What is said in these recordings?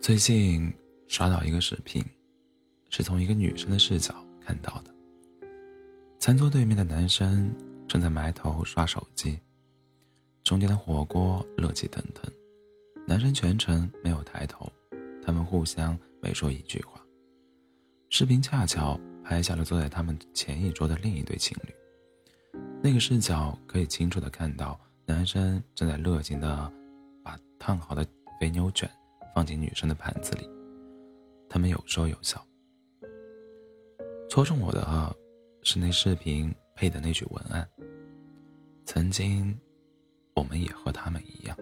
最近刷到一个视频，是从一个女生的视角看到的。餐桌对面的男生正在埋头刷手机，中间的火锅热气腾腾，男生全程没有抬头，他们互相没说一句话。视频恰巧拍下了坐在他们前一桌的另一对情侣，那个视角可以清楚的看到男生正在热情的把烫好的肥牛卷。放进女生的盘子里，他们有说有笑。戳中我的是那视频配的那句文案：“曾经，我们也和他们一样。”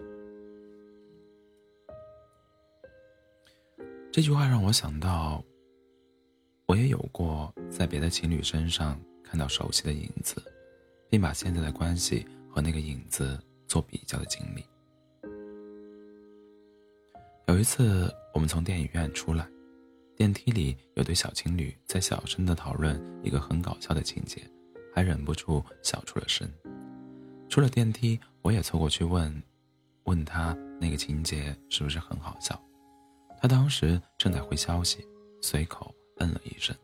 这句话让我想到，我也有过在别的情侣身上看到熟悉的影子，并把现在的关系和那个影子做比较的经历。有一次，我们从电影院出来，电梯里有对小情侣在小声的讨论一个很搞笑的情节，还忍不住笑出了声。出了电梯，我也凑过去问，问他那个情节是不是很好笑。他当时正在回消息，随口嗯了一声。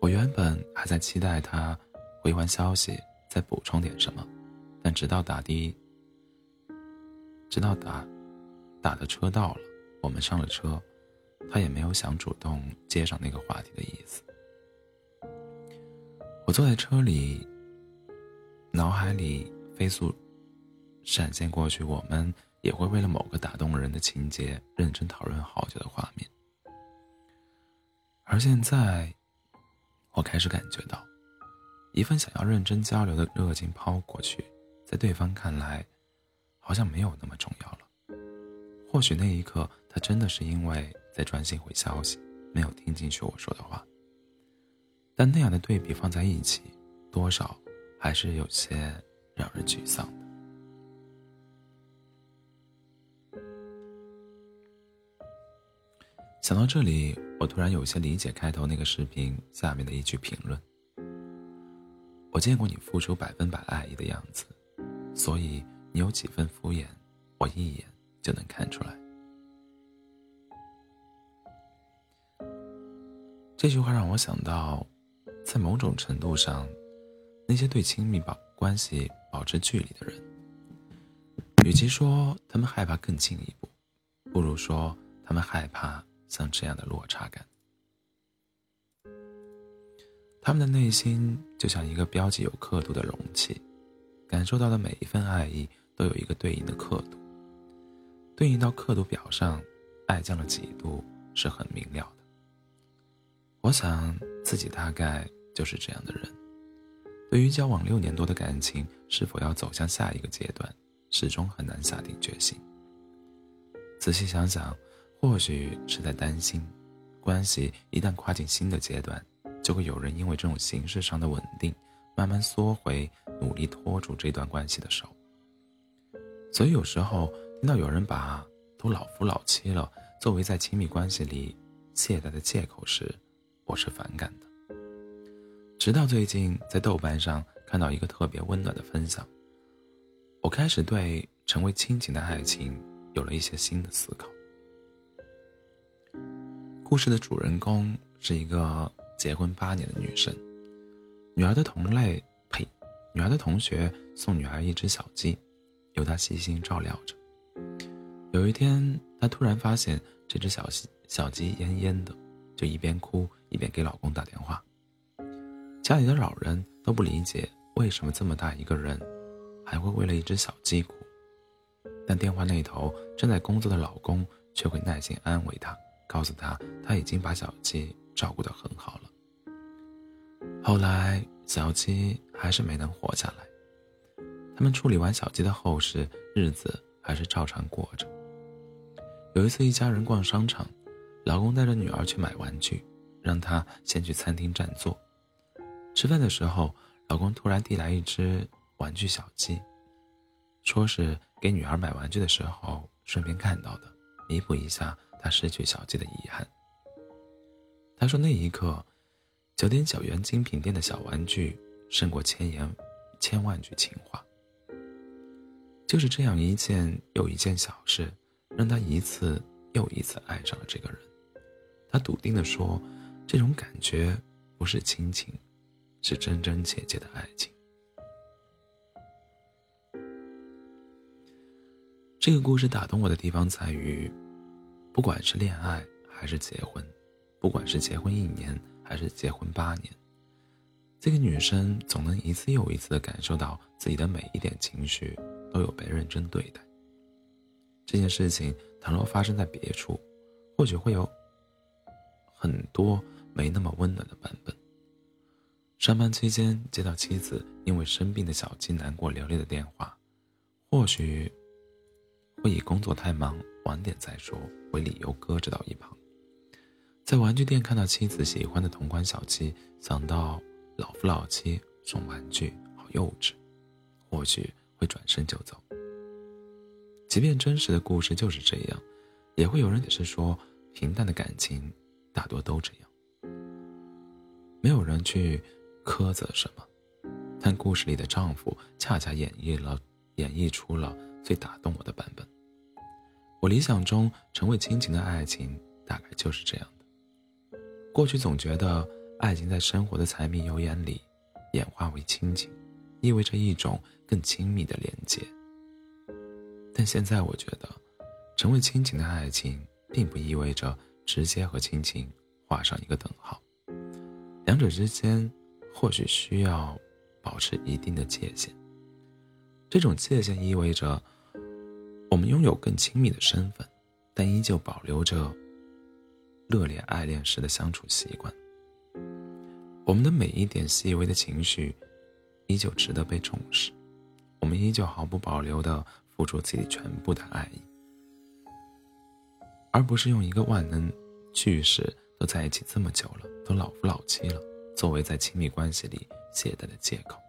我原本还在期待他回完消息再补充点什么，但直到打的，直到打。打的车到了，我们上了车，他也没有想主动接上那个话题的意思。我坐在车里，脑海里飞速闪现过去，我们也会为了某个打动人的情节认真讨论好久的画面。而现在，我开始感觉到，一份想要认真交流的热情抛过去，在对方看来，好像没有那么重要了。或许那一刻，他真的是因为在专心回消息，没有听进去我说的话。但那样的对比放在一起，多少还是有些让人沮丧的。想到这里，我突然有些理解开头那个视频下面的一句评论：“我见过你付出百分百爱意的样子，所以你有几分敷衍，我一眼。”就能看出来。这句话让我想到，在某种程度上，那些对亲密保关系保持距离的人，与其说他们害怕更进一步，不如说他们害怕像这样的落差感。他们的内心就像一个标记有刻度的容器，感受到的每一份爱意都有一个对应的刻度。对应到刻度表上，爱降了几度是很明了的。我想自己大概就是这样的人，对于交往六年多的感情是否要走向下一个阶段，始终很难下定决心。仔细想想，或许是在担心，关系一旦跨进新的阶段，就会有人因为这种形式上的稳定，慢慢缩回努力拖住这段关系的手。所以有时候。听到有人把都老夫老妻了作为在亲密关系里懈怠的借口时，我是反感的。直到最近在豆瓣上看到一个特别温暖的分享，我开始对成为亲情的爱情有了一些新的思考。故事的主人公是一个结婚八年的女生，女儿的同类呸，女儿的同学送女儿一只小鸡，由她细心照料着。有一天，她突然发现这只小鸡小鸡奄奄的，就一边哭一边给老公打电话。家里的老人都不理解为什么这么大一个人，还会为了一只小鸡哭，但电话那头正在工作的老公却会耐心安慰她，告诉她他已经把小鸡照顾得很好了。后来，小鸡还是没能活下来。他们处理完小鸡的后事，日子还是照常过着。有一次，一家人逛商场，老公带着女儿去买玩具，让她先去餐厅占座。吃饭的时候，老公突然递来一只玩具小鸡，说是给女儿买玩具的时候顺便看到的，弥补一下她失去小鸡的遗憾。他说那一刻，九点九元精品店的小玩具胜过千言千万句情话。就是这样一件又一件小事。让他一次又一次爱上了这个人。他笃定地说：“这种感觉不是亲情，是真真切切的爱情。”这个故事打动我的地方在于，不管是恋爱还是结婚，不管是结婚一年还是结婚八年，这个女生总能一次又一次的感受到自己的每一点情绪都有被认真对待。这件事情倘若发生在别处，或许会有很多没那么温暖的版本。上班期间接到妻子因为生病的小鸡难过流泪的电话，或许。会以工作太忙，晚点再说为理由搁置到一旁。在玩具店看到妻子喜欢的同款小鸡，想到老夫老妻送玩具好幼稚，或许会转身就走。即便真实的故事就是这样，也会有人解释说，平淡的感情大多都这样，没有人去苛责什么。但故事里的丈夫恰恰演绎了，演绎出了最打动我的版本。我理想中成为亲情的爱情，大概就是这样的。过去总觉得爱情在生活的柴米油盐里演化为亲情，意味着一种更亲密的连接。但现在我觉得，成为亲情的爱情，并不意味着直接和亲情画上一个等号，两者之间或许需要保持一定的界限。这种界限意味着。我们拥有更亲密的身份，但依旧保留着热烈爱恋时的相处习惯。我们的每一点细微的情绪，依旧值得被重视。我们依旧毫不保留的付出自己全部的爱意，而不是用一个万能句式“都在一起这么久了，都老夫老妻了”作为在亲密关系里懈怠的借口。